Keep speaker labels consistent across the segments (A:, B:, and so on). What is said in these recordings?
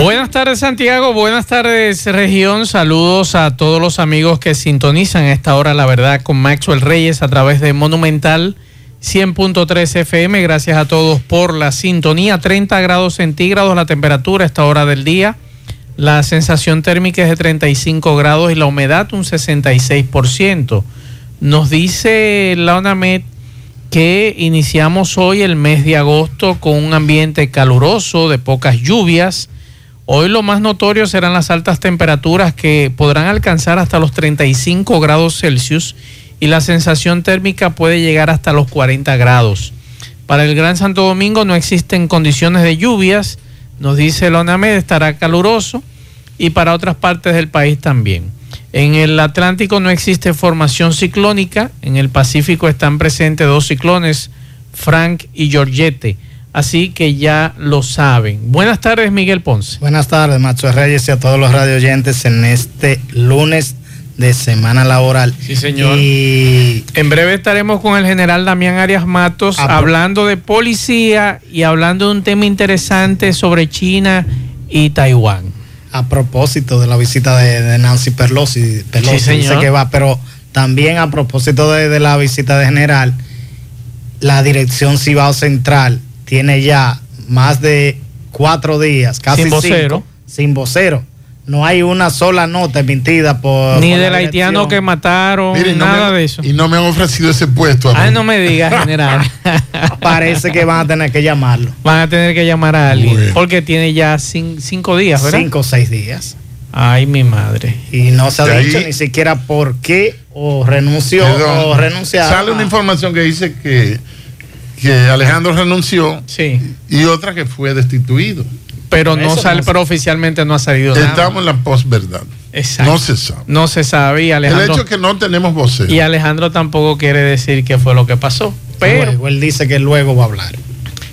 A: Buenas tardes Santiago, buenas tardes región, saludos a todos los amigos que sintonizan a esta hora la verdad con Maxwell Reyes a través de Monumental 100.3 FM, gracias a todos por la sintonía, 30 grados centígrados la temperatura a esta hora del día, la sensación térmica es de 35 grados y la humedad un 66%. Nos dice la ONAMED que iniciamos hoy el mes de agosto con un ambiente caluroso, de pocas lluvias, Hoy lo más notorio serán las altas temperaturas que podrán alcanzar hasta los 35 grados Celsius y la sensación térmica puede llegar hasta los 40 grados. Para el Gran Santo Domingo no existen condiciones de lluvias, nos dice el ONAMED, estará caluroso y para otras partes del país también. En el Atlántico no existe formación ciclónica, en el Pacífico están presentes dos ciclones, Frank y Georgette. Así que ya lo saben. Buenas tardes, Miguel Ponce.
B: Buenas tardes, Macho Reyes y a todos los radio oyentes en este lunes de semana laboral.
A: Sí, señor. Y en breve estaremos con el general Damián Arias Matos hablando de policía y hablando de un tema interesante sobre China y Taiwán.
B: A propósito de la visita de, Nancy Pelosi, Pelosi sí, dice que va, pero también a propósito de, de la visita de general, la dirección Cibao Central tiene ya más de cuatro días, casi sin vocero. sin vocero. No hay una sola nota emitida por.
A: Ni del haitiano que mataron, nada de eso.
C: Y no me han ofrecido ese puesto.
A: Ay, no me digas, general.
B: Parece que van a tener que llamarlo.
A: Van a tener que llamar a alguien. Porque tiene ya cinco días, ¿verdad?
B: Cinco o seis días.
A: Ay, mi madre.
B: Y no se ha dicho ni siquiera por qué o renunció o renunciaron.
C: Sale una información que dice que que Alejandro renunció
A: sí.
C: y otra que fue destituido.
A: Pero no sale, pero oficialmente no ha salido
C: Estamos en la posverdad.
A: Exacto.
C: No se sabe.
A: No se sabe y Alejandro.
C: El hecho es que no tenemos vocero.
A: Y Alejandro tampoco quiere decir qué fue lo que pasó. Pero
B: él dice que luego va a hablar.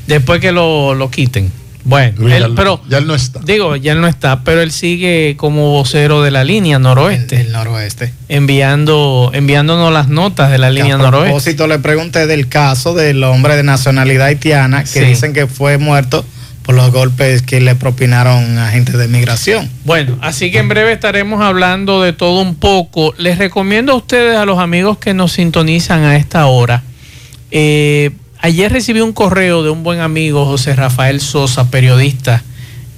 A: Después que lo, lo quiten. Bueno, pero
C: ya él no está.
A: Digo, ya él no está, pero él sigue como vocero de la línea noroeste.
B: El, noroeste.
A: Enviando, enviándonos las notas de la línea noroeste. A
B: propósito, le pregunté del caso del hombre de nacionalidad haitiana que dicen que fue muerto por los golpes que le propinaron agentes de migración.
A: Bueno, así que en breve estaremos hablando de todo un poco. Les recomiendo a ustedes, a los amigos que nos sintonizan a esta hora, eh, Ayer recibí un correo de un buen amigo, José Rafael Sosa, periodista.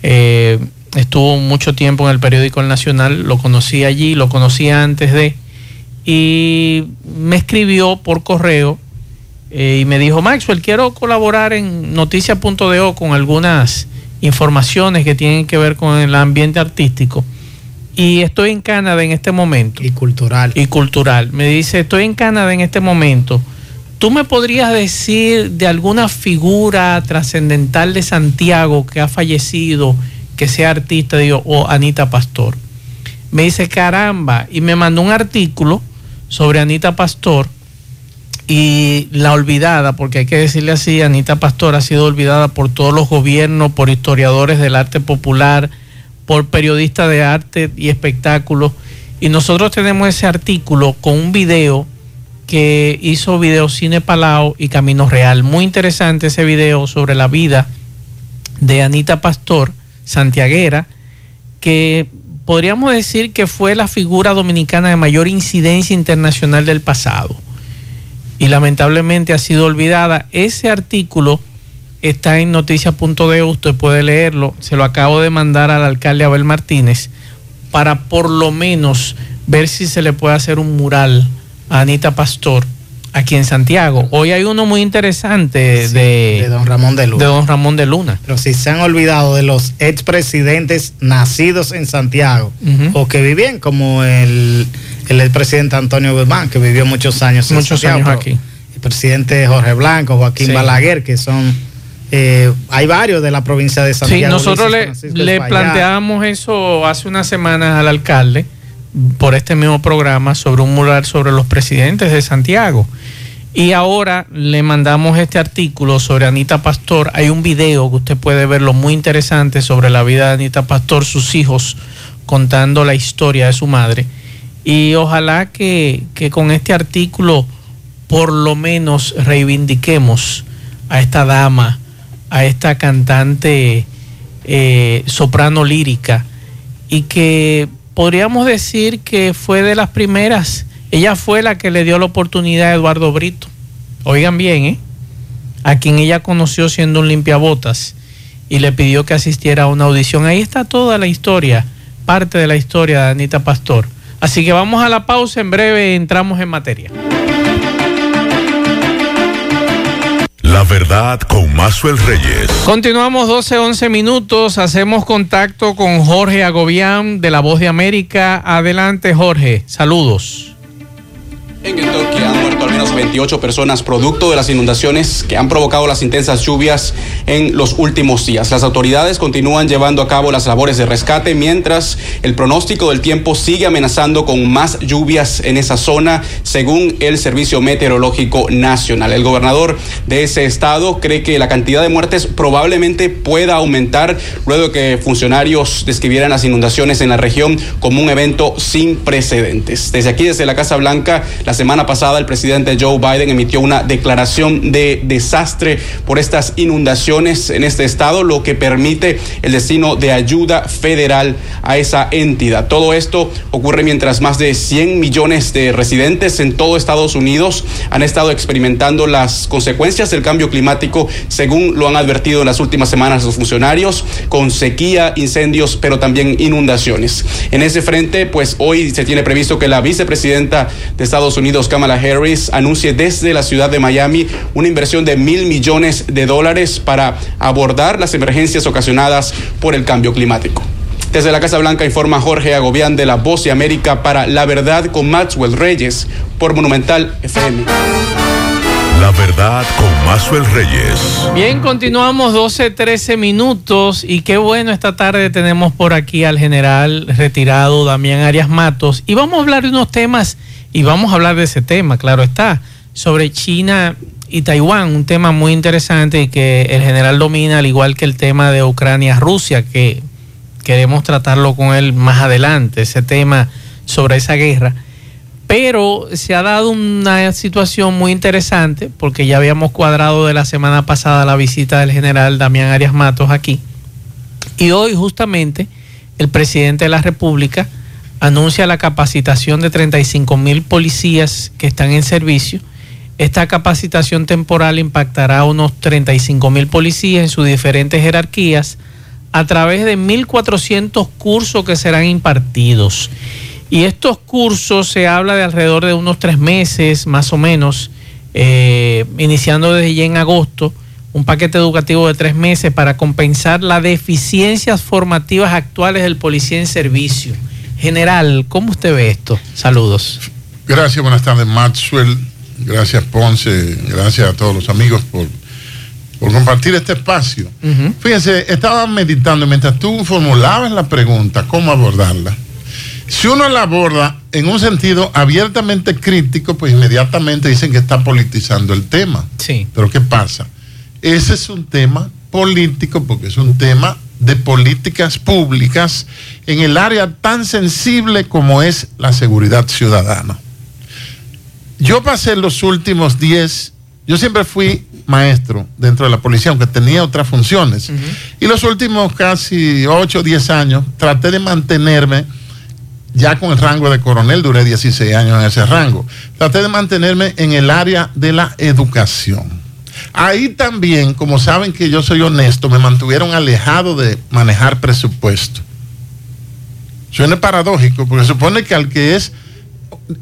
A: Eh, estuvo mucho tiempo en el periódico El Nacional, lo conocí allí, lo conocí antes de, y me escribió por correo eh, y me dijo, Maxwell, quiero colaborar en noticia.do con algunas informaciones que tienen que ver con el ambiente artístico. Y estoy en Canadá en este momento.
B: Y cultural.
A: Y cultural. Me dice, estoy en Canadá en este momento ¿Tú me podrías decir de alguna figura trascendental de Santiago que ha fallecido, que sea artista, digo, o Anita Pastor? Me dice, caramba, y me mandó un artículo sobre Anita Pastor y la olvidada, porque hay que decirle así, Anita Pastor ha sido olvidada por todos los gobiernos, por historiadores del arte popular, por periodistas de arte y espectáculos. Y nosotros tenemos ese artículo con un video que hizo video Cine Palau y Camino Real. Muy interesante ese video sobre la vida de Anita Pastor, santiaguera, que podríamos decir que fue la figura dominicana de mayor incidencia internacional del pasado. Y lamentablemente ha sido olvidada. Ese artículo está en noticia.de, usted puede leerlo. Se lo acabo de mandar al alcalde Abel Martínez para por lo menos ver si se le puede hacer un mural Anita Pastor aquí en Santiago. Hoy hay uno muy interesante de,
B: don Ramón de Luna.
A: De don Ramón de Luna.
B: Pero si se han olvidado de los expresidentes nacidos en Santiago o que vivían, como el, el expresidente Antonio Guzmán, que vivió muchos años
A: en muchos Santiago. Años aquí.
B: El presidente Jorge Blanco, Joaquín Balaguer, que son eh, hay varios de la provincia de Santiago.
A: Sí, nosotros le, le planteamos eso hace unas semanas al alcalde por este mismo programa sobre un mural sobre los presidentes de Santiago. Y ahora le mandamos este artículo sobre Anita Pastor. Hay un video que usted puede verlo muy interesante sobre la vida de Anita Pastor, sus hijos contando la historia de su madre. Y ojalá que, con este artículo por lo menos reivindiquemos a esta dama, a esta cantante eh, soprano lírica y que podríamos decir que fue de las primeras. Ella fue la que le dio la oportunidad a Eduardo Brito. Oigan bien, ¿eh? A quien ella conoció siendo un limpiabotas y le pidió que asistiera a una audición. Ahí está toda la historia, parte de la historia de Anita Pastor. Así que vamos a la pausa, en breve entramos en materia.
D: La verdad con Mazuel Reyes.
A: Continuamos 12, 11 minutos. Hacemos contacto con Jorge Agobián de La Voz de América. Adelante, Jorge. Saludos.
E: En Kentucky han muerto al menos 28 personas producto de las inundaciones que han provocado las intensas lluvias en los últimos días. Las autoridades continúan llevando a cabo las labores de rescate mientras el pronóstico del tiempo sigue amenazando con más lluvias en esa zona, según el Servicio Meteorológico Nacional. El gobernador de ese estado cree que la cantidad de muertes probablemente pueda aumentar luego que funcionarios describieran las inundaciones en la región como un evento sin precedentes. Desde aquí, desde la Casa Blanca, la semana pasada el presidente Joe Biden emitió una declaración de desastre por estas inundaciones en este estado, lo que permite el destino de ayuda federal a esa entidad. Todo esto ocurre mientras más de 100 millones de residentes en todo Estados Unidos han estado experimentando las consecuencias del cambio climático, según lo han advertido en las últimas semanas los funcionarios, con sequía, incendios, pero también inundaciones. En ese frente, pues hoy se tiene previsto que la vicepresidenta de Estados Unidos, Kamala Harris, anuncie desde la ciudad de Miami una inversión de mil millones de dólares para abordar las emergencias ocasionadas por el cambio climático. Desde la Casa Blanca informa Jorge Agobián de La Voz de América para La Verdad con Maxwell Reyes por Monumental FM.
D: La verdad con Maxwell Reyes.
A: Bien, continuamos 12, 13 minutos y qué bueno esta tarde tenemos por aquí al general retirado Damián Arias Matos y vamos a hablar de unos temas y vamos a hablar de ese tema, claro está, sobre China y Taiwán, un tema muy interesante y que el general domina, al igual que el tema de Ucrania-Rusia, que queremos tratarlo con él más adelante, ese tema sobre esa guerra. Pero se ha dado una situación muy interesante, porque ya habíamos cuadrado de la semana pasada la visita del general Damián Arias Matos aquí. Y hoy justamente el presidente de la República anuncia la capacitación de 35 mil policías que están en servicio. Esta capacitación temporal impactará a unos 35 mil policías en sus diferentes jerarquías a través de 1.400 cursos que serán impartidos. Y estos cursos se habla de alrededor de unos tres meses, más o menos, eh, iniciando desde ya en agosto, un paquete educativo de tres meses para compensar las deficiencias formativas actuales del policía en servicio. General, ¿cómo usted ve esto? Saludos.
C: Gracias, buenas tardes, Maxwell. Gracias, Ponce. Gracias a todos los amigos por, por compartir este espacio. Fíjense, estaba meditando mientras tú formulabas la pregunta, ¿cómo abordarla? Si uno la aborda en un sentido abiertamente crítico, pues inmediatamente dicen que está politizando el tema.
A: Sí.
C: Pero ¿qué pasa? Ese es un tema político porque es un tema de políticas públicas en el área tan sensible como es la seguridad ciudadana. Yo pasé los últimos 10, yo siempre fui maestro dentro de la policía, aunque tenía otras funciones. Y los últimos casi 8 o 10 años traté de mantenerme ya con el rango de coronel, duré 16 años en ese rango. Traté de mantenerme en el área de la educación. Ahí también, como saben que yo soy honesto, me mantuvieron alejado de manejar presupuesto. Suena paradójico, porque supone que al que es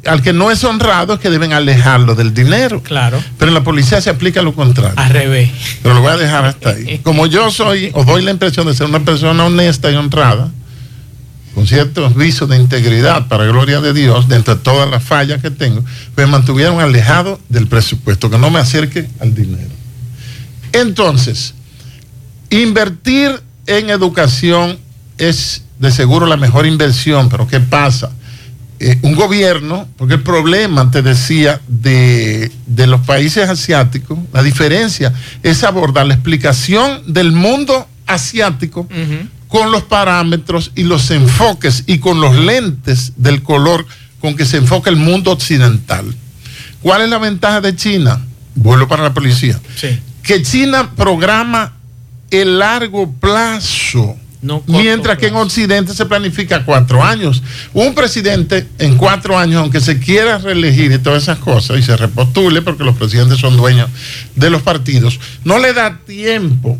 C: al que no es honrado es que deben alejarlo del dinero.
A: Claro.
C: Pero en la policía se aplica lo contrario.
A: Al revés.
C: Pero lo voy a dejar hasta ahí. Como yo soy, os doy la impresión de ser una persona honesta y honrada, con ciertos visos de integridad, para gloria de Dios, dentro de todas las fallas que tengo, me mantuvieron alejado del presupuesto, que no me acerque al dinero. Entonces, invertir en educación es de seguro la mejor inversión, pero ¿qué pasa? eh, un gobierno, porque el problema, te decía, de, los países asiáticos, la diferencia es abordar la explicación del mundo asiático con los parámetros y los enfoques y con los lentes del color con que se enfoca el mundo occidental. ¿Cuál es la ventaja de China? Vuelvo para la policía. Que China programa el largo plazo Mientras que en Occidente se planifica cuatro años. Un presidente en cuatro años, aunque se quiera reelegir y todas esas cosas, y se repostule, porque los presidentes son dueños de los partidos, no le da tiempo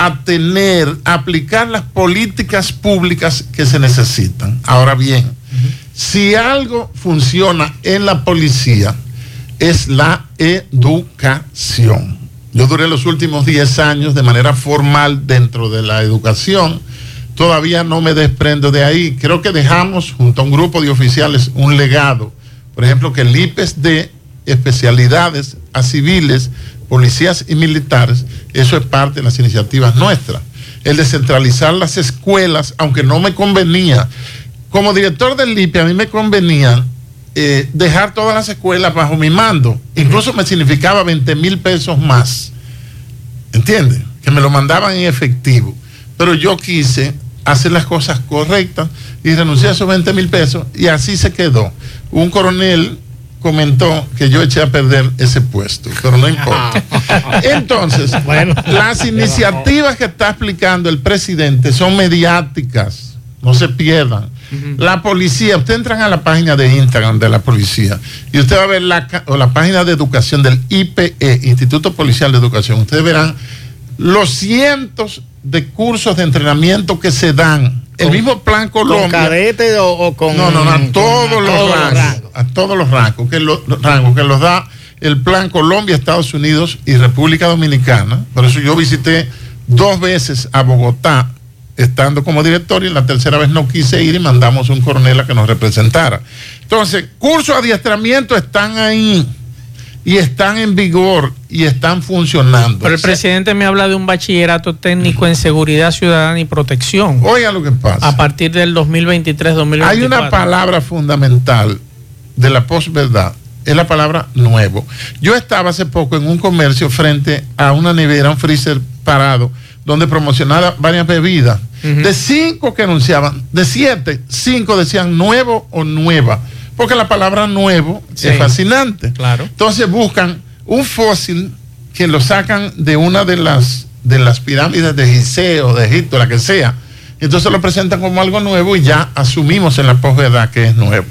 C: a tener, aplicar las políticas públicas que se necesitan. Ahora bien, si algo funciona en la policía, es la educación. Yo duré los últimos 10 años de manera formal dentro de la educación. Todavía no me desprendo de ahí. Creo que dejamos junto a un grupo de oficiales un legado. Por ejemplo, que el IPES de especialidades a civiles, policías y militares, eso es parte de las iniciativas nuestras. El descentralizar las escuelas, aunque no me convenía. Como director del IPE, a mí me convenía eh, dejar todas las escuelas bajo mi mando. Incluso me significaba 20 mil pesos más. ¿Entiendes? Que me lo mandaban en efectivo. Pero yo quise hacer las cosas correctas y renuncié a esos 20 mil pesos y así se quedó. Un coronel comentó que yo eché a perder ese puesto, pero no importa. Entonces, bueno. las iniciativas que está explicando el presidente son mediáticas, no se pierdan. La policía, usted entran a la página de Instagram de la policía y usted va a ver la, o la página de educación del IPE, Instituto Policial de Educación. Ustedes verán los cientos de cursos de entrenamiento que se dan. El mismo plan Colombia. ¿Con
B: cadete o, con.?
C: No, no, no, a todos los rangos. A todos los rangos que, los rangos que los da el plan Colombia, Estados Unidos y República Dominicana. Por eso yo visité dos veces a Bogotá estando como director y la tercera vez no quise ir y mandamos un coronel a que nos representara. Entonces, cursos de adiestramiento están ahí y están en vigor y están funcionando.
A: Pero el presidente me habla de un bachillerato técnico en seguridad ciudadana y protección.
C: Oiga lo que pasa.
A: A partir del 2023-2024.
C: Hay una palabra fundamental de la posverdad, es la palabra nuevo. Yo estaba hace poco en un comercio frente a una nevera, un freezer parado, donde promocionaba varias bebidas de cinco que anunciaban, de siete, cinco decían nuevo o nueva. Porque la palabra nuevo es fascinante.
A: Claro.
C: Entonces buscan un fósil que lo sacan de una de las, de las pirámides de Giseo, de Egipto, la que sea. Entonces lo presentan como algo nuevo y ya asumimos en la posverdad que es nuevo.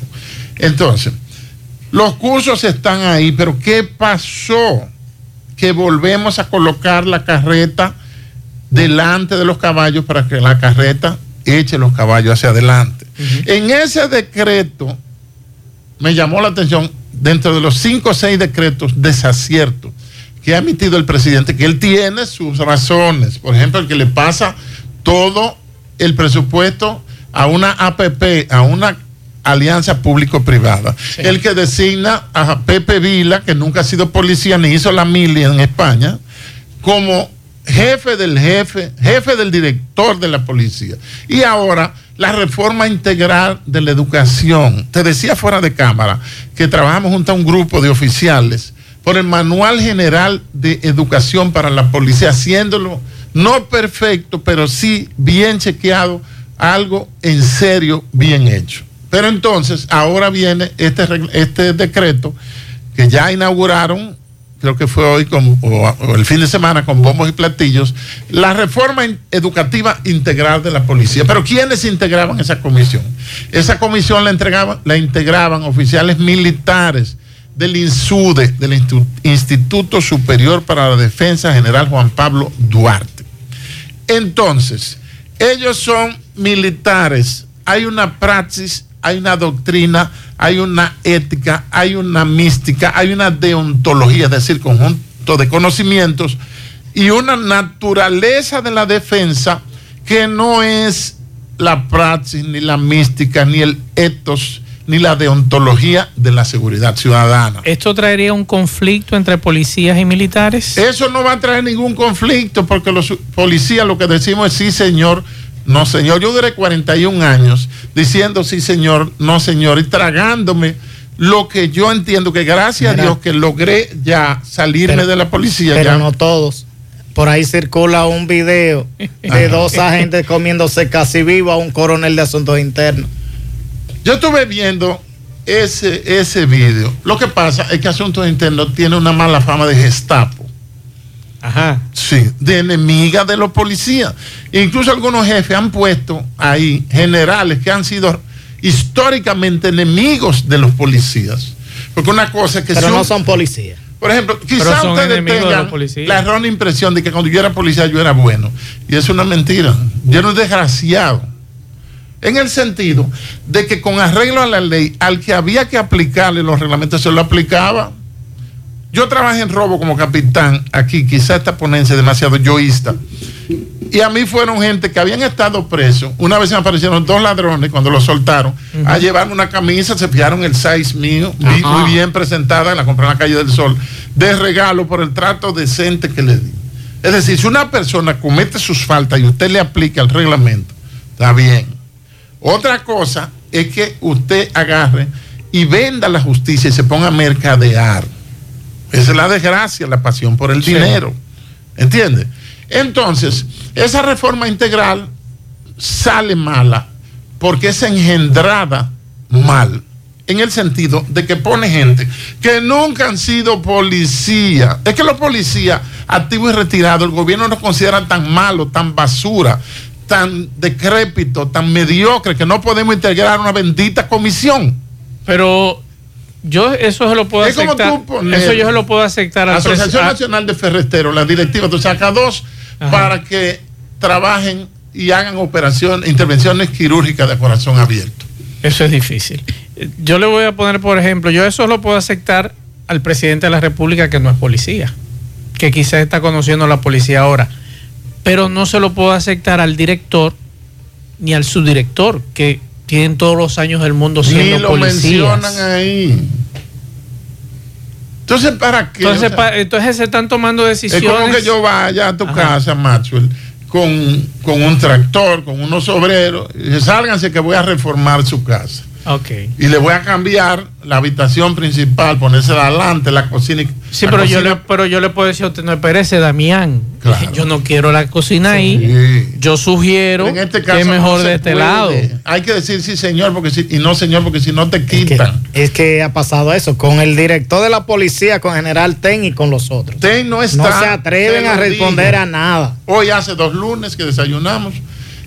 C: Entonces, los cursos están ahí, pero ¿qué pasó? Que volvemos a colocar la carreta delante de los caballos para que la carreta eche los caballos hacia adelante. En ese decreto me llamó la atención, dentro de los cinco o seis decretos desaciertos que ha emitido el presidente, que él tiene sus razones. Por ejemplo, el que le pasa todo el presupuesto a una APP, a una alianza público-privada. El que designa a Pepe Vila, que nunca ha sido policía ni hizo la milia en España, como jefe del jefe, jefe del director de la policía. Y ahora la reforma integral de la educación. Te decía fuera de cámara que trabajamos junto a un grupo de oficiales por el Manual General de Educación para la Policía, haciéndolo no perfecto, pero sí bien chequeado, algo en serio bien hecho. Pero entonces, ahora viene este, este decreto que ya inauguraron creo que fue hoy o, el fin de semana con bombos y platillos, la reforma educativa integral de la policía. Pero ¿quiénes integraban esa comisión? Esa comisión la, entregaban, la integraban oficiales militares del INSUDE, del Instituto Superior para la Defensa General Juan Pablo Duarte. Entonces, ellos son militares, hay una praxis, hay una doctrina, hay una ética, hay una mística, hay una deontología, es decir, conjunto de conocimientos y una naturaleza de la defensa que no es la praxis, ni la mística, ni el ethos, ni la deontología de la seguridad ciudadana.
A: ¿Esto traería un conflicto entre policías y militares?
C: Eso no va a traer ningún conflicto porque los policías lo que decimos es sí, señor, no señor. Yo duré 41 años diciendo sí señor, no señor, y tragándome lo que yo entiendo que gracias a Dios que logré ya salirme de la policía.
B: Pero no todos. Por ahí circula un video de dos agentes comiéndose casi vivo a un coronel de asuntos internos.
C: Yo estuve viendo ese, ese video. Lo que pasa es que Asuntos Internos tiene una mala fama de Gestapo.
A: Ajá.
C: Sí, de enemiga de los policías. Incluso algunos jefes han puesto ahí generales que han sido históricamente enemigos de los policías. Porque una cosa es que
B: Pero no son policías.
C: Por ejemplo, quizás ustedes tengan la errónea impresión de que cuando yo era policía yo era bueno. Y es una mentira. Yo era un desgraciado. En el sentido de que con arreglo a la ley, al que había que aplicarle los reglamentos se lo aplicaba. Yo trabajé en robo como capitán aquí, quizá esta ponencia es demasiado yoísta. Y a mí fueron gente que habían estado presos. Una vez me aparecieron dos ladrones cuando los soltaron a llevar una camisa, se fijaron el size mío, muy bien presentada, la compré en la calle del Sol, de regalo por el trato decente que le di. Es decir, si una persona comete sus faltas y usted le aplica el reglamento, está bien. Otra cosa es que usted agarre y venda la justicia y se ponga a mercadear. Esa es la desgracia, la pasión por el dinero. ¿Entiende? Entonces, esa reforma integral sale mala porque es engendrada mal en el sentido de que pone gente que nunca han sido policía. Es que los policías activos y retirados, el gobierno no considera tan malo, tan basura, tan decrépito, tan mediocre, que no podemos integrar una bendita comisión.
A: Pero yo eso se lo puedo aceptar. eso yo se lo puedo aceptar.
C: La Asociación Nacional de Ferresteros, la directiva, tú sacas dos para que trabajen y hagan operaciones, intervenciones quirúrgicas de corazón abierto.
A: Eso es difícil. Yo le voy a poner, por ejemplo, yo eso lo puedo aceptar al presidente de la República que no es policía, que quizás está conociendo a la policía ahora, pero no se lo puedo aceptar al director ni al subdirector, que tienen todos los años del mundo siendo ni lo mencionan
C: ahí. Entonces, ¿para qué?
A: Entonces, se están tomando decisiones. Es
C: como que yo vaya a tu casa, Maxwell, con, con, un tractor, con unos obreros, y sálganse que voy a reformar su casa.
A: Okay.
C: Y le voy a cambiar la habitación principal, ponérsela adelante, la cocina.
A: Sí, pero, Yo le, pero yo le puedo decir a usted, no espérese, Damián. Yo no quiero la cocina ahí. Yo sugiero este que es mejor de este lado.
C: Hay que decir sí, señor, porque si, y no, señor, porque si no te quitan.
B: Es que, ha pasado eso con el director de la policía, con General Ten y con los otros.
C: Ten no está.
B: No se atreven a responder a nada.
C: Hoy hace dos lunes que desayunamos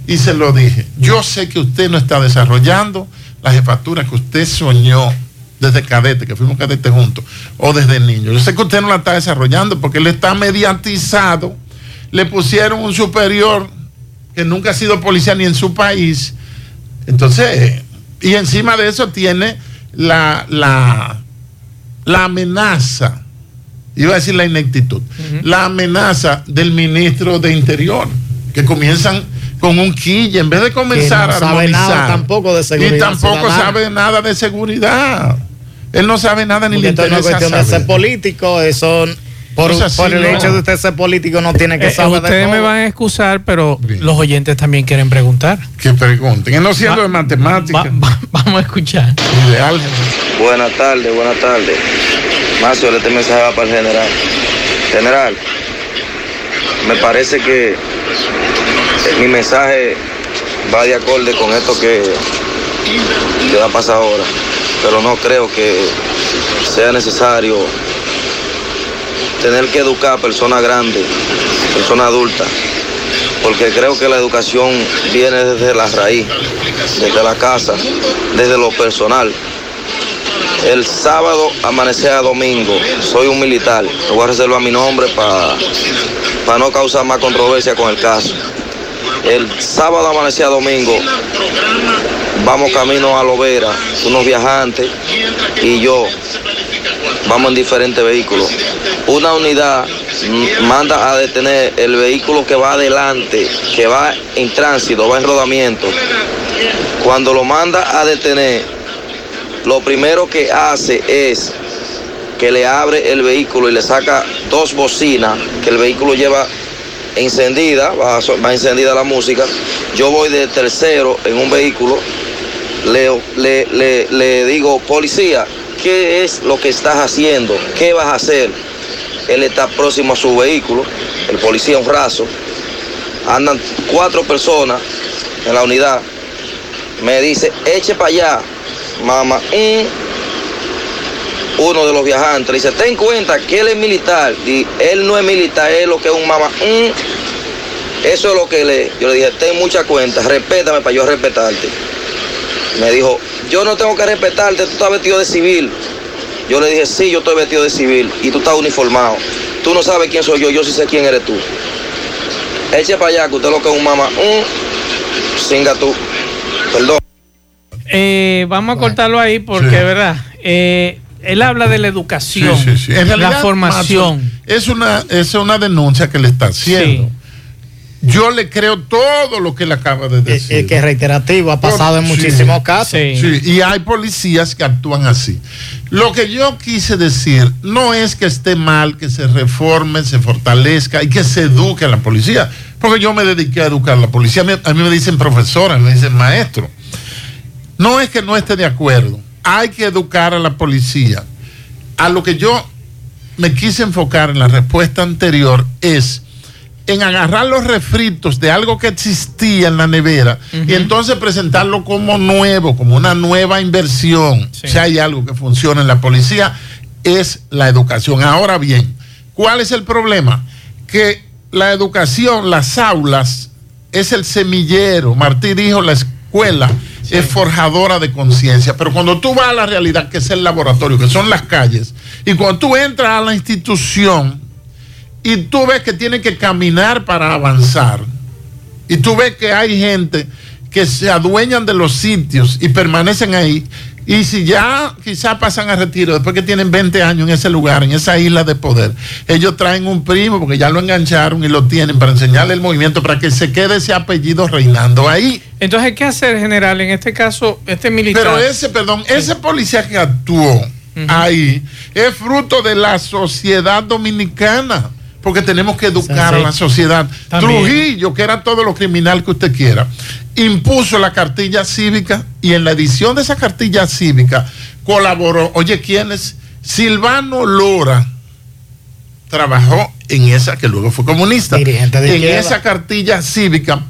C: y se lo dije. Yo sé que usted no está desarrollando la jefatura que usted soñó desde cadete, que fuimos cadete juntos, o desde niño. Yo sé que usted no la está desarrollando porque él está mediatizado. Le pusieron un superior que nunca ha sido policía ni en su país. Entonces, y encima de eso tiene la, la, la amenaza, iba a decir la ineptitud, la amenaza del ministro de Interior, que comienzan con un quille en vez de comenzar
B: no a sabe nada tampoco de seguridad.
C: Y tampoco sabe nada de seguridad. Él no sabe nada ni le interesa.
B: No es cuestión de ser político, eso por, el hecho de usted ser político no tiene que eh, saber.
A: ustedes me van a excusar, pero los oyentes también quieren preguntar.
C: Que pregunten. no siendo de matemáticas.
A: vamos a escuchar.
C: Ideal.
F: Buenas tardes, buenas tardes. Más este mensaje va para el general. General, me parece que mi mensaje va de acorde con esto que, que va a ahora, pero no creo que sea necesario tener que educar a personas grandes, personas adultas, porque creo que la educación viene desde la raíz, desde la casa, desde lo personal. El sábado amanecer a domingo, soy un militar, lo voy a reservar mi nombre para no causar más controversia con el caso. El sábado amanecía domingo, vamos camino a Lovera, unos viajantes y yo, vamos en diferentes vehículos. Una unidad manda a detener el vehículo que va adelante, que va en tránsito, va en rodamiento. Cuando lo manda a detener, lo primero que hace es que le abre el vehículo y le saca dos bocinas que el vehículo lleva encendida, va, va encendida la música. Yo voy de tercero en un vehículo, le, le, le, digo, policía, ¿qué es lo que estás haciendo? ¿Qué vas a hacer? Él está próximo a su vehículo, el policía un raso. Andan cuatro personas en la unidad. Me dice, eche para allá, mamá. Uno de los viajantes dice, ten cuenta que él es militar. Y él no es militar, es lo que es un mamá. Eso es lo que le. Yo le dije, ten mucha cuenta, respétame para yo respetarte. Me dijo, yo no tengo que respetarte, tú estás vestido de civil. Yo le dije, sí, yo estoy vestido de civil y tú estás uniformado. Tú no sabes quién soy yo, yo sí sé quién eres tú. Eche para allá, que usted lo que es un mamá. Un singa tú. Perdón.
A: Eh, vamos a cortarlo ahí porque, ¿verdad? Eh, él habla de la educación, la formación.
C: es, una, es una denuncia que le está haciendo yo le creo todo lo que él acaba de decir.
B: Es que es reiterativo, ha pasado en muchísimos casos.
C: Sí. y hay policías que actúan así. Lo que yo quise decir no es que esté mal que se reforme, se fortalezca y que se eduque a la policía, porque yo me dediqué a educar a la policía. A mí me dicen profesora, me dicen maestro. No es que no esté de acuerdo, hay que educar a la policía. A lo que yo me quise enfocar en la respuesta anterior es en agarrar los refritos de algo que existía en la nevera y entonces presentarlo como nuevo, como una nueva inversión. Si hay algo que funciona en la policía, es la educación. Ahora bien, ¿cuál es el problema? Que la educación, las aulas, es el semillero. Martí dijo, la escuela es forjadora de conciencia, pero cuando tú vas a la realidad, que es el laboratorio, que son las calles, y cuando tú entras a la institución, y tú ves que tienen que caminar para avanzar. Y tú ves que hay gente que se adueñan de los sitios y permanecen ahí. Y si ya quizás pasan a retiro, después que tienen 20 años en ese lugar, en esa isla de poder, ellos traen un primo porque ya lo engancharon y lo tienen para enseñarle el movimiento para que se quede ese apellido reinando ahí.
A: Entonces, ¿qué hacer, general? En este caso, este militar.
C: Pero ese, perdón, ese policía que actuó ahí es fruto de la sociedad dominicana porque tenemos que educar a la sociedad. Trujillo, que era todo lo criminal que usted quiera, impuso la cartilla cívica y en la edición de esa cartilla cívica colaboró, oye, ¿quién es? Silvano Lora. Trabajó en esa, que luego fue comunista, en esa cartilla cívica.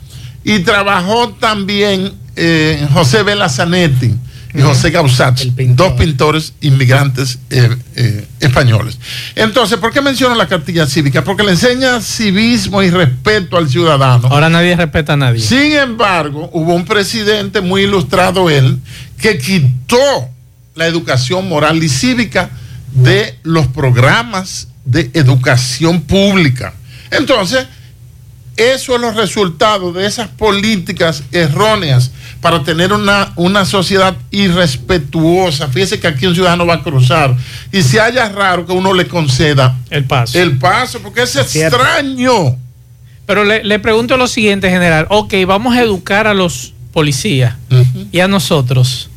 C: Y trabajó también eh, José Vela Zanetti y José Gausach, dos pintores inmigrantes eh, eh, españoles. Entonces, ¿por qué menciono la cartilla cívica? Porque le enseña civismo y respeto al ciudadano.
A: Ahora nadie respeta a nadie.
C: Sin embargo, hubo un presidente muy ilustrado él que quitó la educación moral y cívica de los programas de educación pública. Entonces, eso es los resultados de esas políticas erróneas para tener una, una sociedad irrespetuosa. Fíjese que aquí un ciudadano va a cruzar y si haya raro que uno le conceda
A: el paso.
C: El paso, porque es, extraño.
A: Pero le, pregunto lo siguiente, general. Ok, vamos a educar a los policías y a nosotros.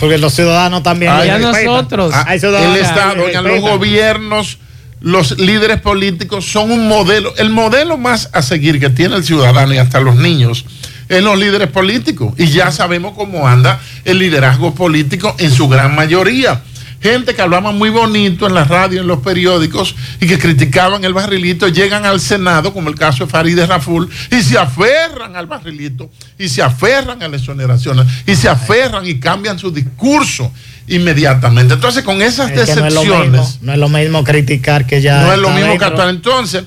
B: Porque los ciudadanos también.
A: y a nosotros.
C: Ah, el Estado, los gobiernos los líderes políticos son un modelo, el modelo más a seguir que tiene el ciudadano y hasta los niños en los líderes políticos. Y ya sabemos cómo anda el liderazgo político en su gran mayoría. Gente que hablaba muy bonito en la radio, en los periódicos y que criticaban el barrilito, llegan al Senado, como el caso de Farideh Raful, y se aferran al barrilito, y se aferran a las exoneraciones, y se aferran y cambian su discurso inmediatamente. Entonces, con esas decepciones.
B: No es, lo mismo criticar que ya.
C: No es lo mismo que actuar. Entonces,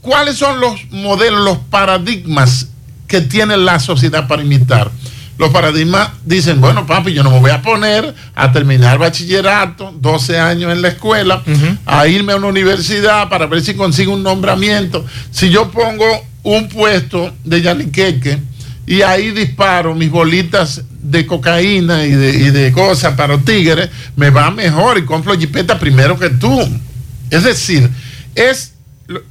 C: ¿cuáles son los modelos, los paradigmas que tiene la sociedad para imitar. Los paradigmas dicen, bueno, papi, yo no me voy a poner a terminar bachillerato, 12 años en la escuela, a irme a una universidad para ver si consigo un nombramiento. Si yo pongo un puesto de yaniqueque y ahí disparo mis bolitas de cocaína y de, y de cosas para los tigres, me va mejor y compro jipeta primero que tú. Es decir, es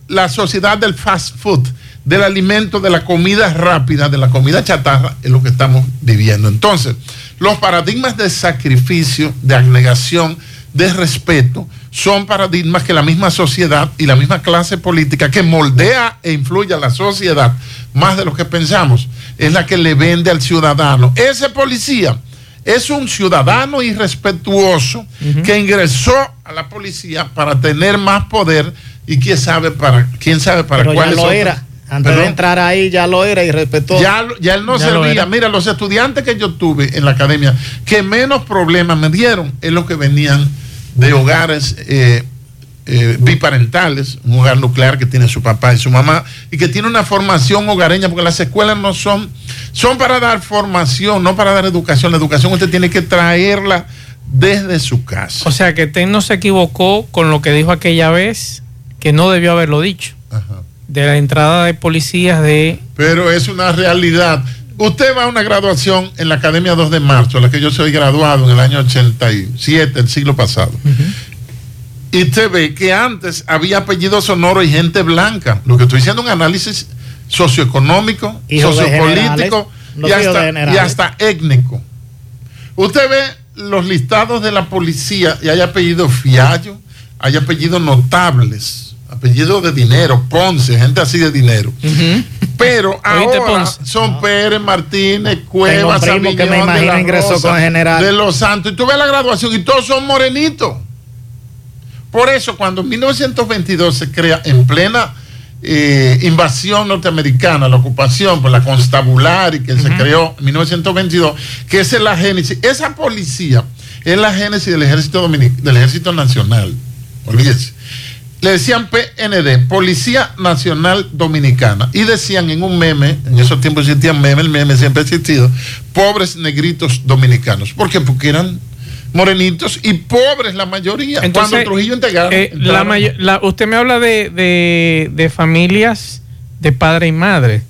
C: la sociedad del fast food del alimento, de la comida rápida, de la comida chatarra, es lo que estamos viviendo. Entonces, los paradigmas de sacrificio, de abnegación, de respeto, son paradigmas que la misma sociedad y la misma clase política que moldea e influye a la sociedad más de lo que pensamos, es la que le vende al ciudadano. Ese policía es un ciudadano irrespetuoso que ingresó a la policía para tener más poder y quién sabe para quién sabe para
B: Pero ya lo era. Antes de entrar ahí ya lo era y respetó.
C: Ya, ya él no servía. Mira, los estudiantes que yo tuve en la academia que menos problemas me dieron es los que venían de hogares eh, eh, biparentales, un hogar nuclear que tiene su papá y su mamá, y que tiene una formación hogareña, porque las escuelas no son, son para dar formación, no para dar educación. La educación usted tiene que traerla desde su casa.
A: O sea que Ten no se equivocó con lo que dijo aquella vez, que no debió haberlo dicho. De la entrada de policías de...
C: Pero es una realidad. Usted va a una graduación en la Academia 2 de Marzo, la que yo soy graduado en el año 87, el siglo pasado y usted ve que antes había apellido sonoro y gente blanca. Lo que estoy diciendo es un análisis socioeconómico, sociopolítico y hasta, y hasta, étnico. Usted ve los listados de la policía y hay apellidos Fiallo, hay apellidos notables, apellidos de dinero, Ponce, gente así de dinero. Pero ahora son Pérez, Martínez, Cuevas,
B: que me imagino ingresó con general.
C: de Los Santos. Y tú ves la graduación y todos son morenitos. Por eso, cuando en 1922 se crea en plena eh, invasión norteamericana, la ocupación por la constabular y que se creó en 1922, que esa es la génesis, esa policía es la génesis del ejército, del ejército nacional. Olvídese. Le decían PND, Policía Nacional Dominicana, y decían en un meme, en esos tiempos existían memes, el meme siempre ha existido, pobres negritos dominicanos. ¿Por qué? Porque eran morenitos y pobres la mayoría.
A: Entonces, cuando Trujillo integraron. Eh, la usted me habla de, de, familias de padre y madre.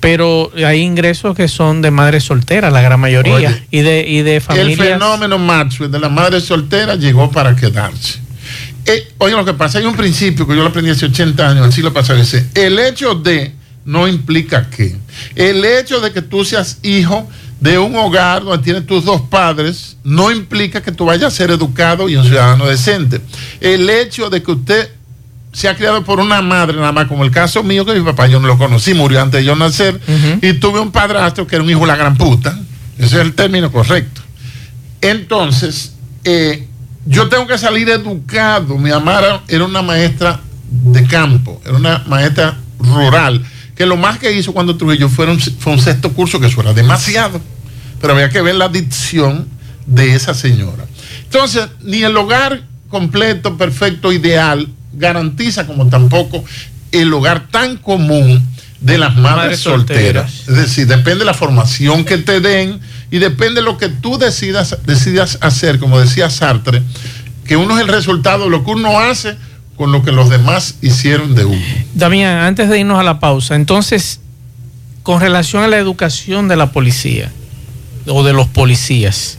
A: Pero hay ingresos que son de madres solteras, la gran mayoría. y, de, y de familias.
C: El fenómeno Maxwell de la madre soltera llegó para quedarse. Eh, oye, lo que pasa, hay un principio que yo lo aprendí hace 80 años, así lo pasado, dice, el hecho de no implica que. El hecho de que tú seas hijo de un hogar donde tienes tus dos padres no implica que tú vayas a ser educado y un ciudadano decente. El hecho de que usted se ha criado por una madre, nada más como el caso mío, que mi papá yo no lo conocí, murió antes de yo nacer, y tuve un padrastro que era un hijo de la gran puta. Ese es el término correcto. Entonces, eh, yo tengo que salir educado. Mi mamá era una maestra de campo, era una maestra rural, que lo más que hizo cuando Trujillo fueron, fue un sexto curso, que eso era demasiado pero había que ver la dicción de esa señora. Entonces, ni el hogar completo, perfecto, ideal, garantiza como tampoco el hogar tan común de las madres, solteras. Es decir, depende de la formación que te den y depende de lo que tú decidas, decidas hacer, como decía Sartre, que uno es el resultado de lo que uno hace con lo que los demás hicieron de uno.
A: Damián, antes de irnos a la pausa, entonces, con relación a la educación de la policía, o de los policías.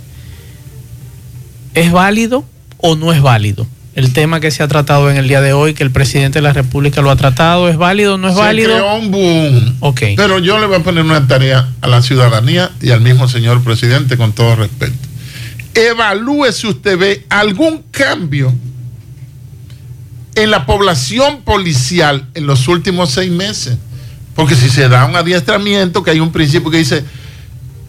A: ¿Es válido o no es válido? El tema que se ha tratado en el día de hoy, que el presidente de la República lo ha tratado, ¿es válido o no es válido?
C: Creó un boom.
A: Okay.
C: Pero yo le voy a poner una tarea a la ciudadanía y al mismo señor presidente con todo respeto. Evalúe si usted ve algún cambio en la población policial en los últimos seis meses. Porque si se da un adiestramiento, que hay un principio que dice,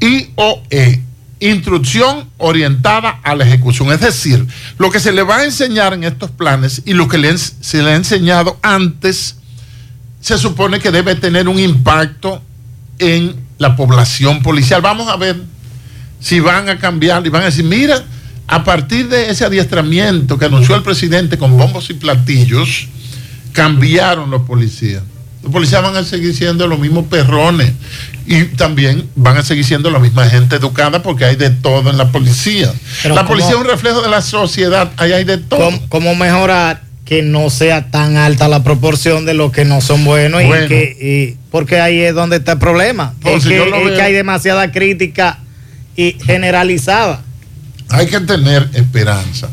C: IOE, instrucción orientada a la ejecución. Es decir, lo que se le va a enseñar en estos planes y lo que se le ha enseñado antes, se supone que debe tener un impacto en la población policial. Vamos a ver si van a cambiar y van a decir, mira, a partir de ese adiestramiento que anunció el presidente con bombos y platillos, cambiaron los policías. Los policías van a seguir siendo los mismos perrones y también van a seguir siendo la misma gente educada porque hay de todo en la policía. la policía es un reflejo de la sociedad, ahí hay de todo.
B: ¿Cómo, mejorar que no sea tan alta la proporción de los que no son buenos y que porque ahí es donde está el problema? es, que, hay demasiada crítica y generalizada.
C: Hay que tener esperanza.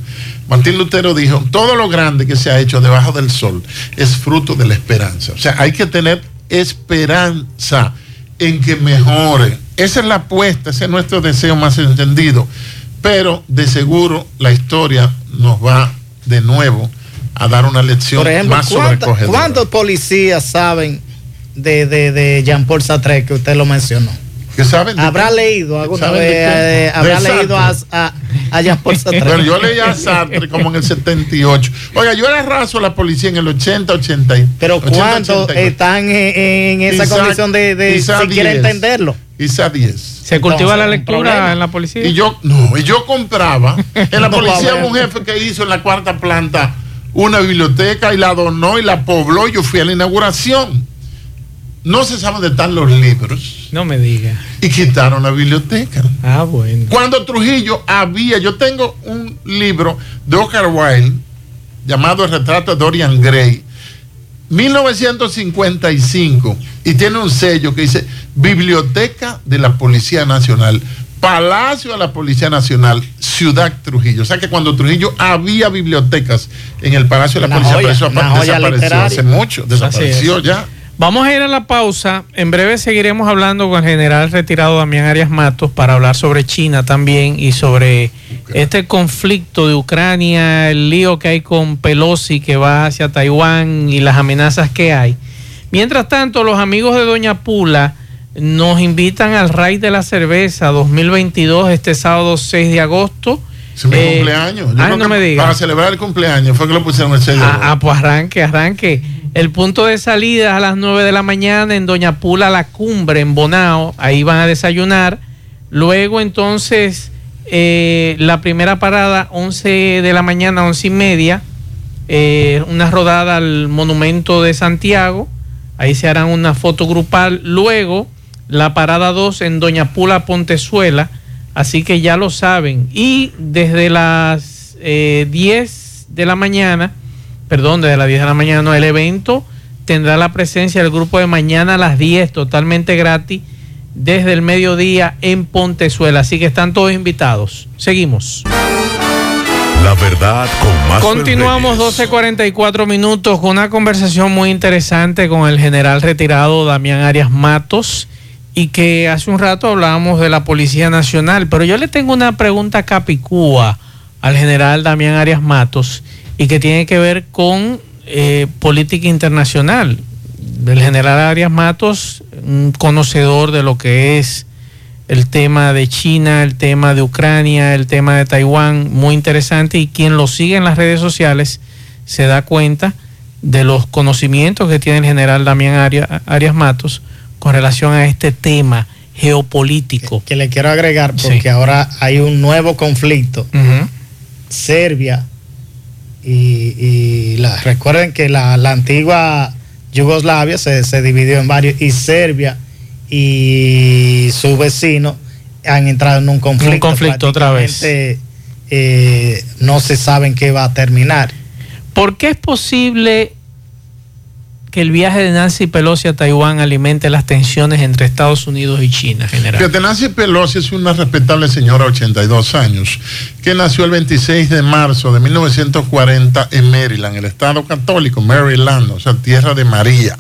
C: Martín Lutero dijo, todo lo grande que se ha hecho debajo del sol es fruto de la esperanza. O sea, hay que tener esperanza en que mejore. Esa es la apuesta, ese es nuestro deseo más entendido. Pero de seguro la historia nos va de nuevo a dar una lección
B: Por ejemplo, más ¿Cuántos policías saben de, de, de Jean Paul Sartre que usted lo mencionó? ¿Habrá leído alguna vez? Eh, ¿Habrá leído a, a, Jean Paul Sartre?
C: Bueno, yo leía a Sartre como en el 78. Oiga, yo era raso a la policía en el 80, 80.
B: Pero ¿cuántos están en, esa condición de, de si quiere entenderlo?
C: Quizá 10.
A: ¿Se cultiva la lectura en la policía?
C: Y yo, no, y yo compraba. En la policía un jefe que hizo en la cuarta planta una biblioteca y la donó y la pobló. Yo fui a la inauguración. No se sabe dónde están los libros.
A: No me diga.
C: Y quitaron la biblioteca.
A: Ah, bueno.
C: Cuando Trujillo había, yo tengo un libro de Oscar Wilde llamado El retrato de Dorian Gray, 1955, y tiene un sello que dice Biblioteca de la Policía Nacional. Palacio de la Policía Nacional, Ciudad Trujillo. O sea que cuando Trujillo había bibliotecas en el Palacio de la Policía, eso desapareció hace mucho, desapareció ya.
A: Vamos a ir a la pausa. En breve seguiremos hablando con el general retirado Damián Arias Matos para hablar sobre China también y sobre este conflicto de Ucrania, el lío que hay con Pelosi que va hacia Taiwán y las amenazas que hay. Mientras tanto, los amigos de Doña Pula nos invitan al Raid de la Cerveza 2022 este sábado 6 de agosto.
C: Es mi eh, cumpleaños.
A: ah, no me digas.
C: Para celebrar el cumpleaños fue que lo pusieron el 6
A: ah, ah, pues arranque, arranque. El punto de salida a las 9 de la mañana en Doña Pula, la cumbre en Bonao. Ahí van a desayunar. Luego entonces eh, la primera parada 11 de la mañana, 11 y media. Eh, una rodada al monumento de Santiago. Ahí se harán una foto grupal. Luego la parada 2 en Doña Pula Pontezuela, así que ya lo saben. Y desde las 10 eh, de la mañana, perdón, desde las 10 de la mañana, no, el evento tendrá la presencia del grupo de mañana a las 10, totalmente gratis, desde el mediodía en Pontezuela. Así que están todos invitados. Seguimos.
D: La verdad con más.
A: Continuamos 12.44 minutos con una conversación muy interesante con el general retirado Damián Arias Matos y que hace un rato hablábamos de la Policía Nacional, pero yo le tengo una pregunta capicúa al general Damián Arias Matos y que tiene que ver con eh, política internacional. El general Arias Matos, un conocedor de lo que es el tema de China, el tema de Ucrania, el tema de Taiwán, muy interesante y quien lo sigue en las redes sociales se da cuenta de los conocimientos que tiene el general Damián Arias Matos con relación a este tema geopolítico.
B: Que, le quiero agregar, porque ahora hay un nuevo conflicto. Serbia y, la, recuerden que la, antigua Yugoslavia se, se, dividió en varios y Serbia y su vecino han entrado en un conflicto.
A: Un conflicto otra vez.
B: Eh, no se sabe en qué va a terminar.
A: ¿Por qué es posible que el viaje de Nancy Pelosi a Taiwán alimente las tensiones entre Estados Unidos y China, general.
C: Fíjate, Nancy Pelosi es una respetable señora de 82 años, que nació el 26 de marzo de 1940 en Maryland, el estado católico, Maryland, o sea, tierra de María,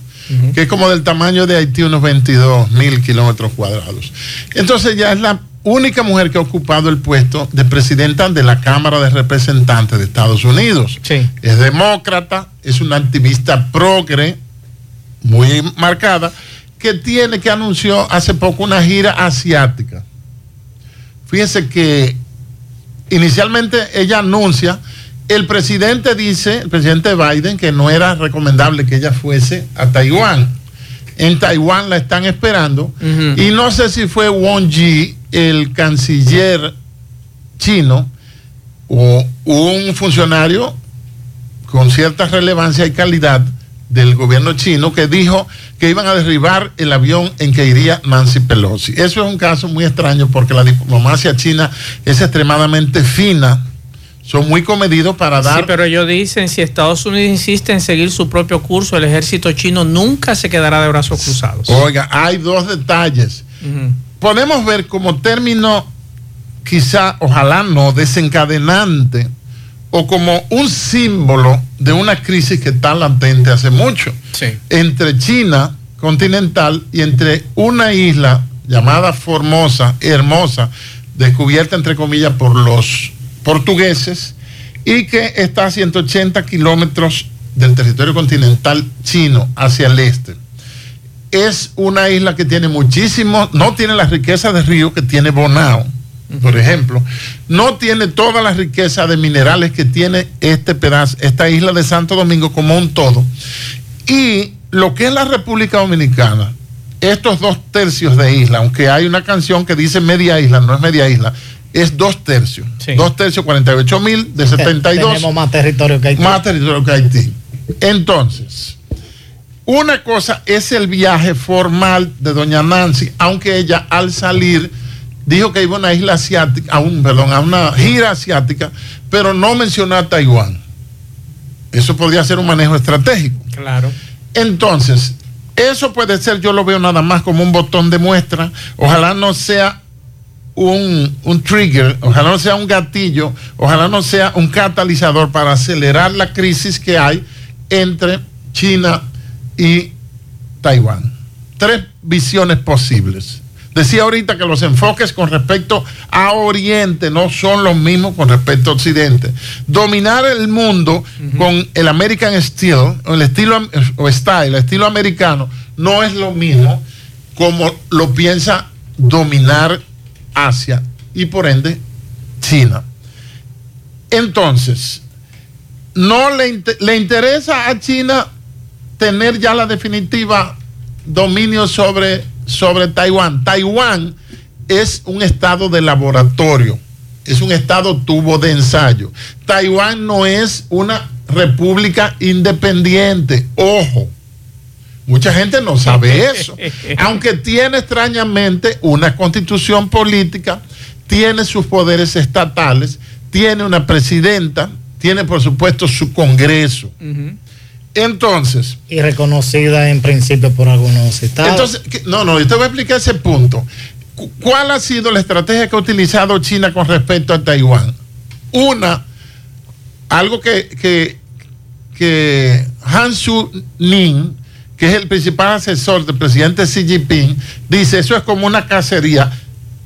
C: que es como del tamaño de Haití, unos 22 mil kilómetros cuadrados. Entonces ya es la única mujer que ha ocupado el puesto de presidenta de la Cámara de Representantes de Estados Unidos.
A: Sí.
C: Es demócrata, es una activista progre, muy marcada, que tiene, que anunció hace poco una gira asiática. Fíjense que inicialmente ella anuncia, el presidente dice, el presidente Biden, que no era recomendable que ella fuese a Taiwán. En Taiwán la están esperando. Y no sé si fue Wong Yi, el canciller chino, o un funcionario con cierta relevancia y calidad, del gobierno chino que dijo que iban a derribar el avión en que iría Nancy Pelosi. Eso es un caso muy extraño porque la diplomacia china es extremadamente fina. Son muy comedidos para dar.
A: Sí, pero ellos dicen: si Estados Unidos insiste en seguir su propio curso, el ejército chino nunca se quedará de brazos cruzados.
C: Oiga, hay dos detalles. Podemos ver como término, quizá, ojalá no, desencadenante o como un símbolo de una crisis que está latente hace mucho entre China continental y entre una isla llamada Formosa, hermosa, descubierta entre comillas por los portugueses y que está a 180 kilómetros del territorio continental chino hacia el este. Es una isla que tiene muchísimo, no tiene la riqueza de río que tiene Bonao, por ejemplo, no tiene toda la riqueza de minerales que tiene este pedazo, esta isla de Santo Domingo como un todo. Y lo que es la República Dominicana, estos dos tercios de isla, aunque hay una canción que dice media isla, no es media isla, es dos tercios. Dos tercios, 48 mil de 72.
B: Tenemos más territorio que Haití.
C: Más territorio que Haití. Entonces, una cosa es el viaje formal de doña Nancy, aunque ella al salir dijo que iba a una isla asiática, a un, perdón, a una gira asiática, pero no mencionó a Taiwán. Eso podría ser un manejo estratégico.
A: Claro.
C: Entonces, eso puede ser, yo lo veo nada más como un botón de muestra. Ojalá no sea un, un, trigger, ojalá no sea un gatillo, ojalá no sea un catalizador para acelerar la crisis que hay entre China y Taiwán. Tres visiones posibles. Decía ahorita que los enfoques con respecto a Oriente no son los mismos con respecto a Occidente. Dominar el mundo con el American Style, el estilo o style, el estilo americano, no es lo mismo como lo piensa dominar Asia y por ende China. Entonces, no le, le interesa a China tener ya la definitiva dominio sobre sobre Taiwán. Taiwán es un estado de laboratorio, es un estado tubo de ensayo. Taiwán no es una república independiente, ojo. Mucha gente no sabe eso. Aunque tiene extrañamente una constitución política, tiene sus poderes estatales, tiene una presidenta, tiene por supuesto su Congreso. Entonces.
B: Y reconocida en principio por algunos estados.
C: Entonces, no, no, yo te voy a explicar ese punto. ¿Cuál ha sido la estrategia que ha utilizado China con respecto a Taiwán? Una, algo que, que, que Han Su-ning, que es el principal asesor del presidente Xi Jinping, dice, eso es como una cacería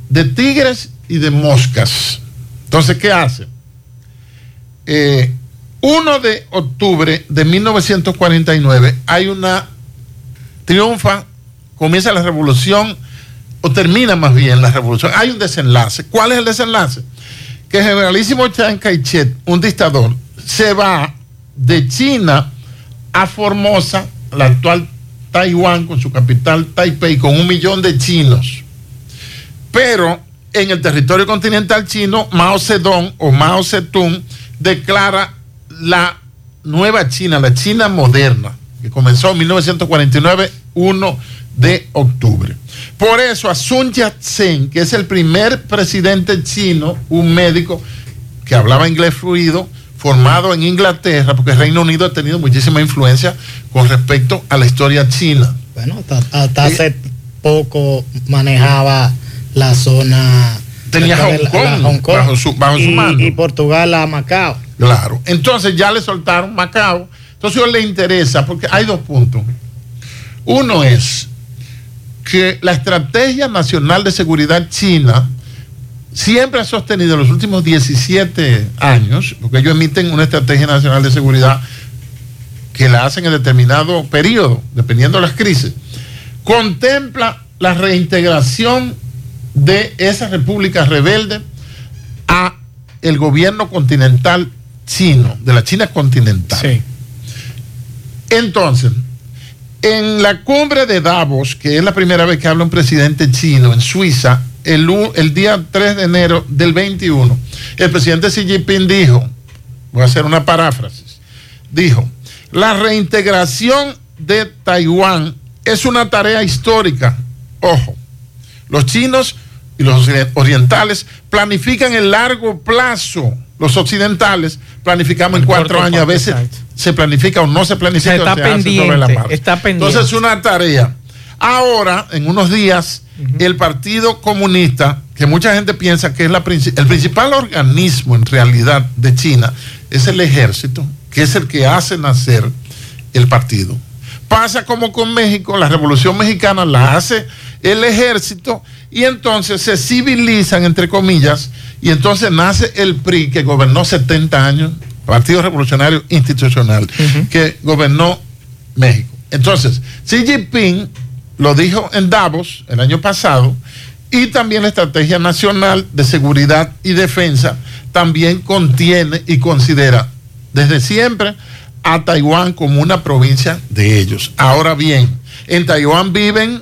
C: de tigres y de moscas. Entonces, ¿qué hace? Eh, 1 de octubre de 1949 hay una triunfa, comienza la revolución, o termina más bien la revolución. Hay un desenlace. ¿Cuál es el desenlace? Que generalísimo Chiang Kai-shek, un dictador, se va de China a Formosa, la actual Taiwán, con su capital Taipei, con un millón de chinos. Pero en el territorio continental chino, Mao Zedong o Mao Zedong declara la nueva China, la China moderna, que comenzó en 1949, 1 de octubre. Por eso a Sun Yat-sen, que es el primer presidente chino, un médico que hablaba inglés fluido, formado en Inglaterra, porque el Reino Unido ha tenido muchísima influencia con respecto a la historia china.
B: Bueno, hasta, hace poco manejaba la zona...
C: Tenía Hong Kong, bajo su, mano.
B: Y Portugal a Macao.
C: Claro. Entonces ya le soltaron Macao. Entonces a le interesa, porque hay dos puntos. Uno es que la Estrategia Nacional de Seguridad China siempre ha sostenido en los últimos 17 años, porque ellos emiten una Estrategia Nacional de Seguridad que la hacen en determinado periodo, dependiendo de las crisis, contempla la reintegración de esa república rebelde a el gobierno continental chino, de la China continental. Sí. Entonces, en la cumbre de Davos, que es la primera vez que habla un presidente chino en Suiza, el, el día 3 de enero del 21, el presidente Xi Jinping dijo, voy a hacer una paráfrasis, dijo, la reintegración de Taiwán es una tarea histórica. Ojo, los chinos y los orientales planifican el largo plazo los occidentales planificamos en cuatro años, a veces se planifica o no se planifica.
A: está, pendiente, está pendiente.
C: Entonces es una tarea. Ahora, en unos días, el Partido Comunista, que mucha gente piensa que es la el principal organismo en realidad de China, es el ejército, que es el que hace nacer el partido. Pasa como con México, la Revolución Mexicana la hace el ejército y entonces se civilizan, entre comillas, y entonces nace el PRI que gobernó 70 años, Partido Revolucionario Institucional, que gobernó México. Entonces, Xi Jinping lo dijo en Davos el año pasado, y también la Estrategia Nacional de Seguridad y Defensa también contiene y considera desde siempre a Taiwán como una provincia de ellos. Ahora bien, en Taiwán viven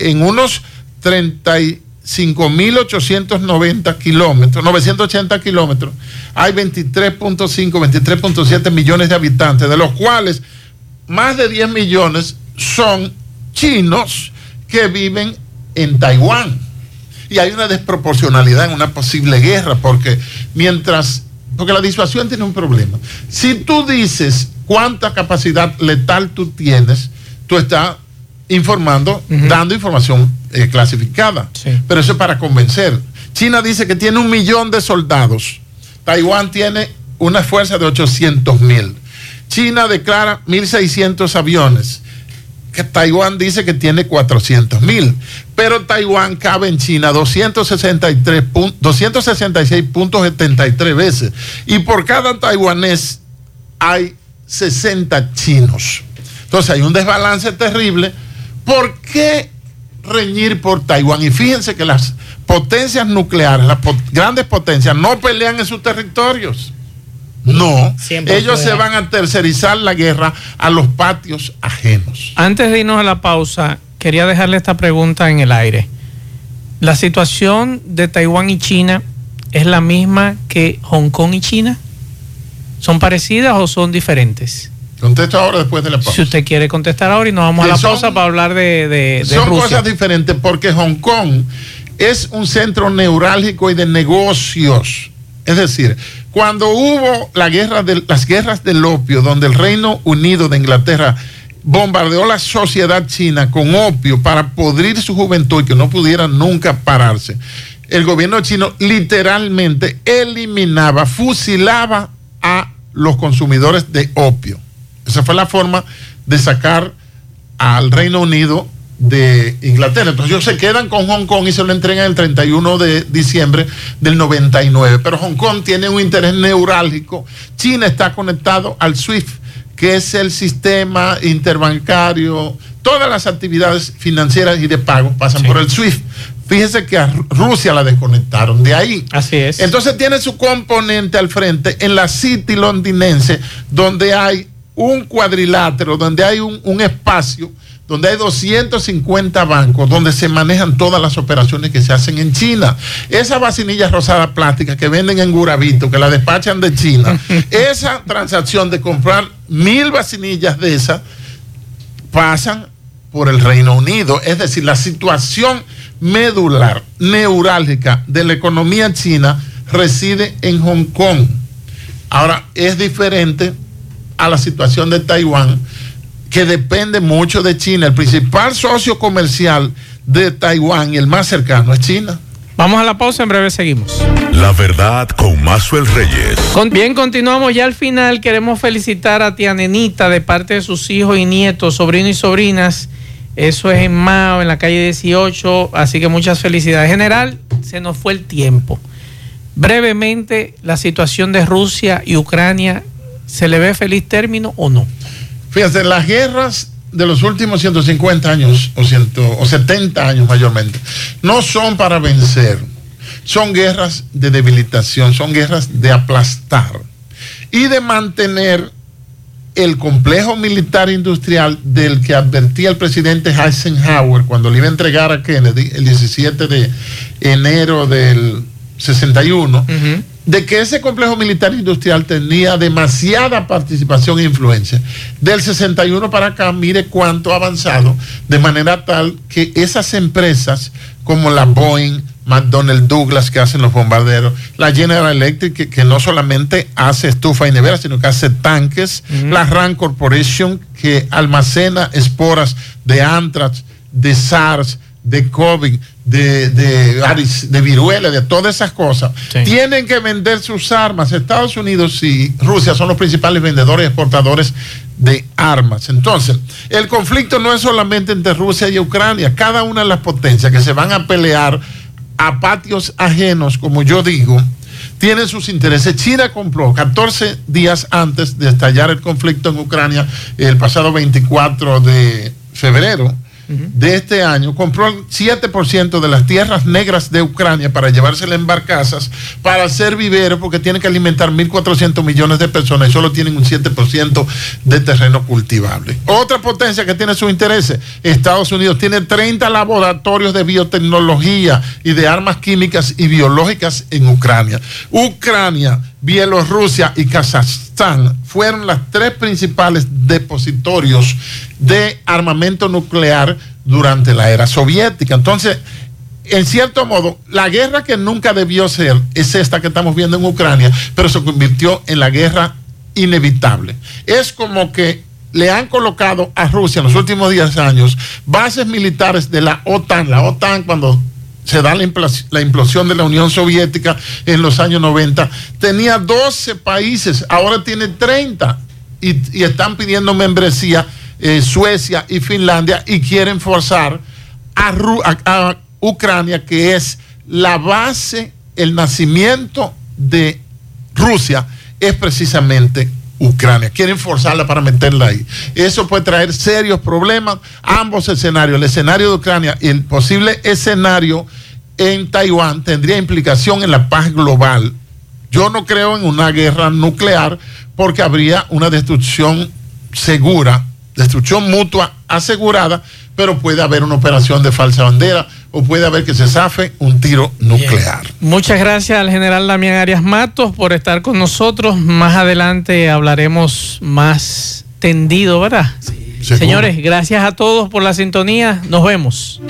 C: en unos 35.890 kilómetros, 980 kilómetros, hay 23.5, 23.7 millones de habitantes, de los cuales más de 10 millones son chinos que viven en Taiwán. Y hay una desproporcionalidad en una posible guerra, porque mientras, porque la disuasión tiene un problema. Si tú dices cuánta capacidad letal tú tienes, tú estás informando, dando información eh, clasificada. Pero eso es para convencer. China dice que tiene un millón de soldados. Taiwán tiene una fuerza de 800 mil. China declara 1.600 aviones que Taiwán dice que tiene 400 mil, pero Taiwán cabe en China 263 266.73 veces y por cada taiwanés hay 60 chinos. Entonces hay un desbalance terrible. ¿Por qué reñir por Taiwán? Y fíjense que las potencias nucleares, las grandes potencias, no pelean en sus territorios. No, ellos se van a tercerizar la guerra a los patios ajenos.
A: Antes de irnos a la pausa, quería dejarle esta pregunta en el aire. ¿La situación de Taiwán y China es la misma que Hong Kong y China? ¿Son parecidas o son diferentes?
C: Contesto ahora después de la pausa.
A: Si usted quiere contestar ahora y nos vamos a la pausa para hablar de, de,
C: son cosas diferentes porque Hong Kong es un centro neurálgico y de negocios. Es decir, cuando hubo las guerras del opio, donde el Reino Unido de Inglaterra bombardeó la sociedad china con opio para podrir su juventud y que no pudieran nunca pararse, el gobierno chino literalmente eliminaba, fusilaba a los consumidores de opio. Esa fue la forma de sacar al Reino Unido de Inglaterra. Entonces ellos se quedan con Hong Kong y se lo entregan el 31 de diciembre del 99. Pero Hong Kong tiene un interés neurálgico. China está conectado al SWIFT, que es el sistema interbancario. Todas las actividades financieras y de pago pasan por el SWIFT. Fíjese que a Rusia la desconectaron de ahí.
A: Así es.
C: Entonces tiene su componente al frente en la City londinense, donde hay un cuadrilátero, donde hay un, un espacio donde hay 250 bancos donde se manejan todas las operaciones que se hacen en China. Esa vacinilla rosada plástica que venden en Gurabito, que la despachan de China, esa transacción de comprar mil vacinillas de esas pasan por el Reino Unido. Es decir, la situación medular, neurálgica de la economía china reside en Hong Kong. Ahora, es diferente a la situación de Taiwán que depende mucho de China. El principal socio comercial de Taiwán y el más cercano es China.
A: Vamos a la pausa, en breve seguimos.
D: La verdad con Mazuel Reyes.
A: bien, continuamos ya al final. Queremos felicitar a tía Nenita de parte de sus hijos y nietos, sobrinos y sobrinas. Eso es en Mao, en la calle 18. Así que muchas felicidades. General, se nos fue el tiempo. Brevemente, la situación de Rusia y Ucrania, ¿se le ve feliz término o no?
C: Fíjense, las guerras de los últimos 150 años o, 70 años mayormente no son para vencer, son guerras de debilitación, son guerras de aplastar y de mantener el complejo militar industrial del que advertía el presidente Eisenhower cuando le iba a entregar a Kennedy el 17 de enero del 61, de que ese complejo militar industrial tenía demasiada participación e influencia. Del 61 para acá, mire cuánto ha avanzado, de manera tal que esas empresas como la Boeing, McDonnell Douglas que hacen los bombarderos, la General Electric que, no solamente hace estufa y nevera, sino que hace tanques, la Rand Corporation que almacena esporas de anthrax, de SARS, de COVID, de, de, viruela, de todas esas cosas, tienen que vender sus armas. Estados Unidos y Rusia son los principales vendedores y exportadores de armas. Entonces, el conflicto no es solamente entre Rusia y Ucrania, cada una de las potencias que se van a pelear a patios ajenos, como yo digo, tienen sus intereses. China compró 14 días antes de estallar el conflicto en Ucrania, el pasado 24 de febrero, de este año compró el 7% de las tierras negras de Ucrania para llevársela en barcazas para hacer vivero porque tiene que alimentar 1.400 millones de personas y solo tienen un 7% de terreno cultivable. Otra potencia que tiene sus intereses, Estados Unidos tiene 30 laboratorios de biotecnología y de armas químicas y biológicas en Ucrania. Ucrania Bielorrusia y Kazajstán fueron las tres principales depositorios de armamento nuclear durante la era soviética. Entonces, en cierto modo, la guerra que nunca debió ser es esta que estamos viendo en Ucrania, pero se convirtió en la guerra inevitable. Es como que le han colocado a Rusia en los últimos 10 años bases militares de la OTAN. La OTAN cuando se da la, implosión de la Unión Soviética en los años 90, tenía 12 países, ahora tiene 30 y, están pidiendo membresía eh, Suecia y Finlandia y quieren forzar a, a Ucrania, que es la base, el nacimiento de Rusia, es precisamente Ucrania. Quieren forzarla para meterla ahí. Eso puede traer serios problemas. Ambos escenarios, el escenario de Ucrania y el posible escenario en Taiwán, tendría implicación en la paz global. Yo no creo en una guerra nuclear porque habría una destrucción segura, destrucción mutua asegurada, pero puede haber una operación de falsa bandera o puede haber que se zafe un tiro nuclear.
A: Muchas gracias al general Damián Arias Matos por estar con nosotros. Más adelante hablaremos más tendido, ¿verdad? Señores, gracias a todos por la sintonía. Nos vemos.